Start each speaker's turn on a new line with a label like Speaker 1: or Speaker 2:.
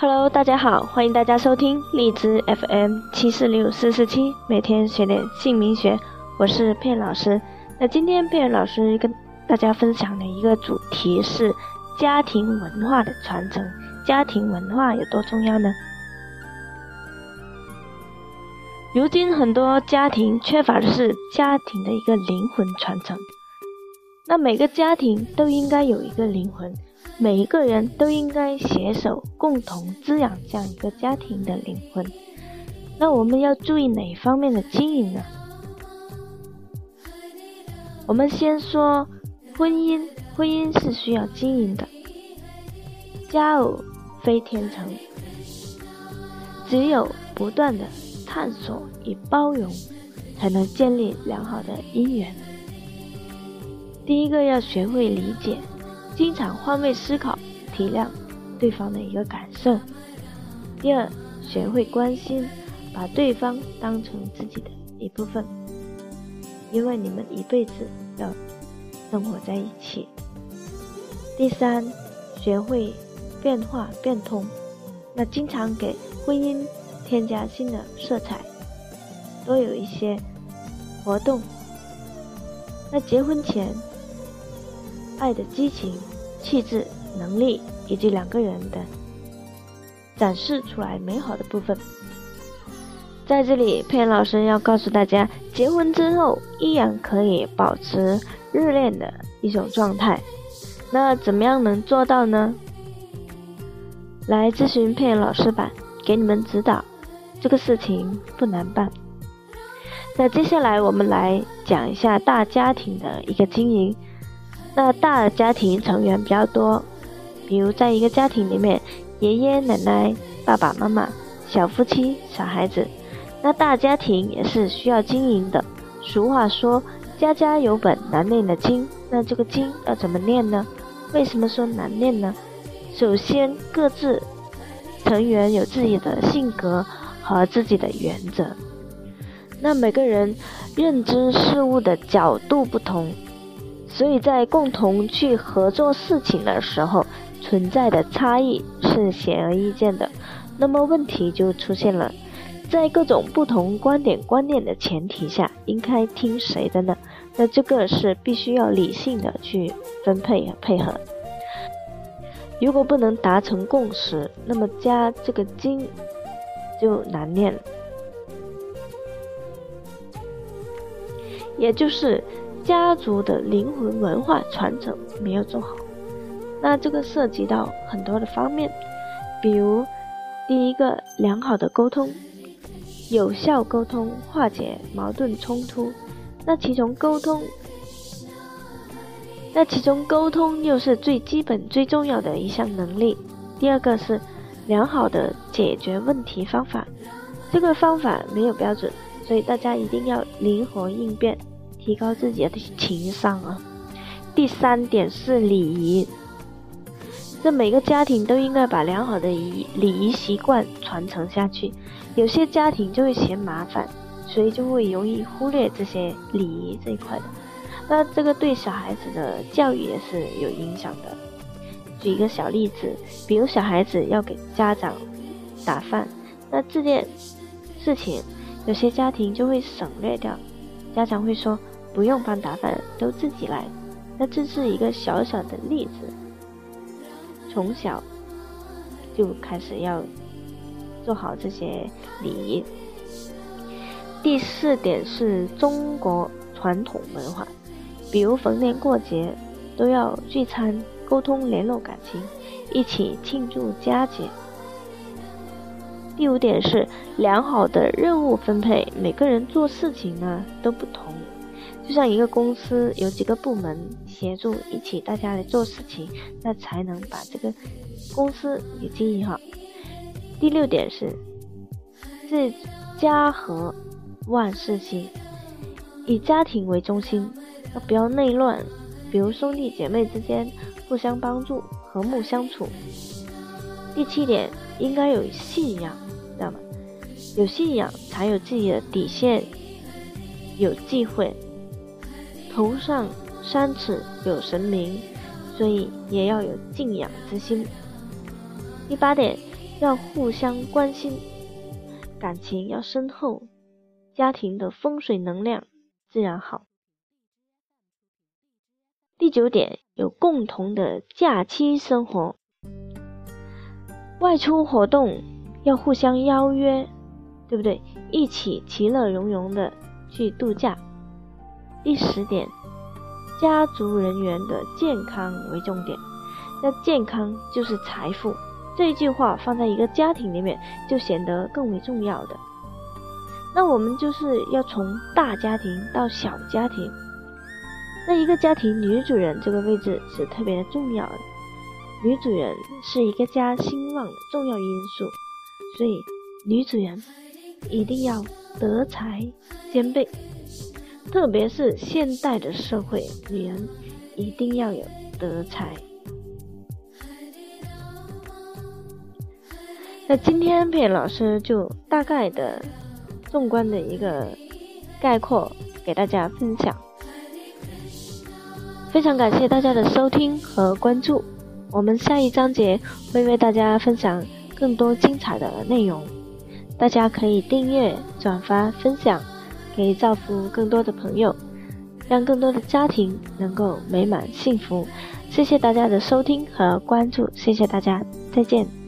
Speaker 1: Hello，大家好，欢迎大家收听荔枝 FM 七四六四四七，每天学点姓名学，我是片老师。那今天片老师跟大家分享的一个主题是家庭文化的传承。家庭文化有多重要呢？如今很多家庭缺乏的是家庭的一个灵魂传承。那每个家庭都应该有一个灵魂。每一个人都应该携手共同滋养这样一个家庭的灵魂。那我们要注意哪方面的经营呢？我们先说婚姻，婚姻是需要经营的。家偶非天成，只有不断的探索与包容，才能建立良好的姻缘。第一个要学会理解。经常换位思考，体谅对方的一个感受。第二，学会关心，把对方当成自己的一部分，因为你们一辈子要生活在一起。第三，学会变化变通，那经常给婚姻添加新的色彩，多有一些活动。那结婚前。爱的激情、气质、能力，以及两个人的展示出来美好的部分，在这里，佩恩老师要告诉大家，结婚之后依然可以保持热恋的一种状态。那怎么样能做到呢？来咨询佩恩老师吧，给你们指导。这个事情不难办。那接下来我们来讲一下大家庭的一个经营。那大的家庭成员比较多，比如在一个家庭里面，爷爷奶奶、爸爸妈妈、小夫妻、小孩子，那大家庭也是需要经营的。俗话说“家家有本难念的经”，那这个经要怎么念呢？为什么说难念呢？首先，各自成员有自己的性格和自己的原则，那每个人认知事物的角度不同。所以在共同去合作事情的时候，存在的差异是显而易见的。那么问题就出现了，在各种不同观点观念的前提下，应该听谁的呢？那这个是必须要理性的去分配和配合。如果不能达成共识，那么加这个经就难念了，也就是。家族的灵魂文化传承没有做好，那这个涉及到很多的方面，比如第一个良好的沟通，有效沟通化解矛盾冲突，那其中沟通，那其中沟通又是最基本最重要的一项能力。第二个是良好的解决问题方法，这个方法没有标准，所以大家一定要灵活应变。提高自己的情商啊！第三点是礼仪，这每个家庭都应该把良好的仪礼仪习惯传承下去。有些家庭就会嫌麻烦，所以就会容易忽略这些礼仪这一块的。那这个对小孩子的教育也是有影响的。举一个小例子，比如小孩子要给家长打饭，那这件事情有些家庭就会省略掉，家长会说。不用帮打饭，都自己来。那这是一个小小的例子，从小就开始要做好这些礼仪。第四点是中国传统文化，比如逢年过节都要聚餐、沟通、联络感情，一起庆祝佳节。第五点是良好的任务分配，每个人做事情呢都不同。就像一个公司有几个部门协助一起，大家来做事情，那才能把这个公司给经营好。第六点是，是家和万事兴，以家庭为中心，要不要内乱。比如兄弟姐妹之间互相帮助，和睦相处。第七点，应该有信仰，知道吗？有信仰才有自己的底线，有忌讳。头上三尺有神明，所以也要有敬仰之心。第八点，要互相关心，感情要深厚，家庭的风水能量自然好。第九点，有共同的假期生活，外出活动要互相邀约，对不对？一起其乐融融的去度假。第十点，家族人员的健康为重点，那健康就是财富。这一句话放在一个家庭里面，就显得更为重要的。那我们就是要从大家庭到小家庭。那一个家庭女主人这个位置是特别的重要的，女主人是一个家兴旺的重要因素，所以女主人一定要德才兼备，特别是现代的社会，女人一定要有德才。那今天佩老师就大概的、纵观的一个概括给大家分享，非常感谢大家的收听和关注。我们下一章节会为大家分享更多精彩的内容，大家可以订阅、转发、分享，可以造福更多的朋友，让更多的家庭能够美满幸福。谢谢大家的收听和关注，谢谢大家，再见。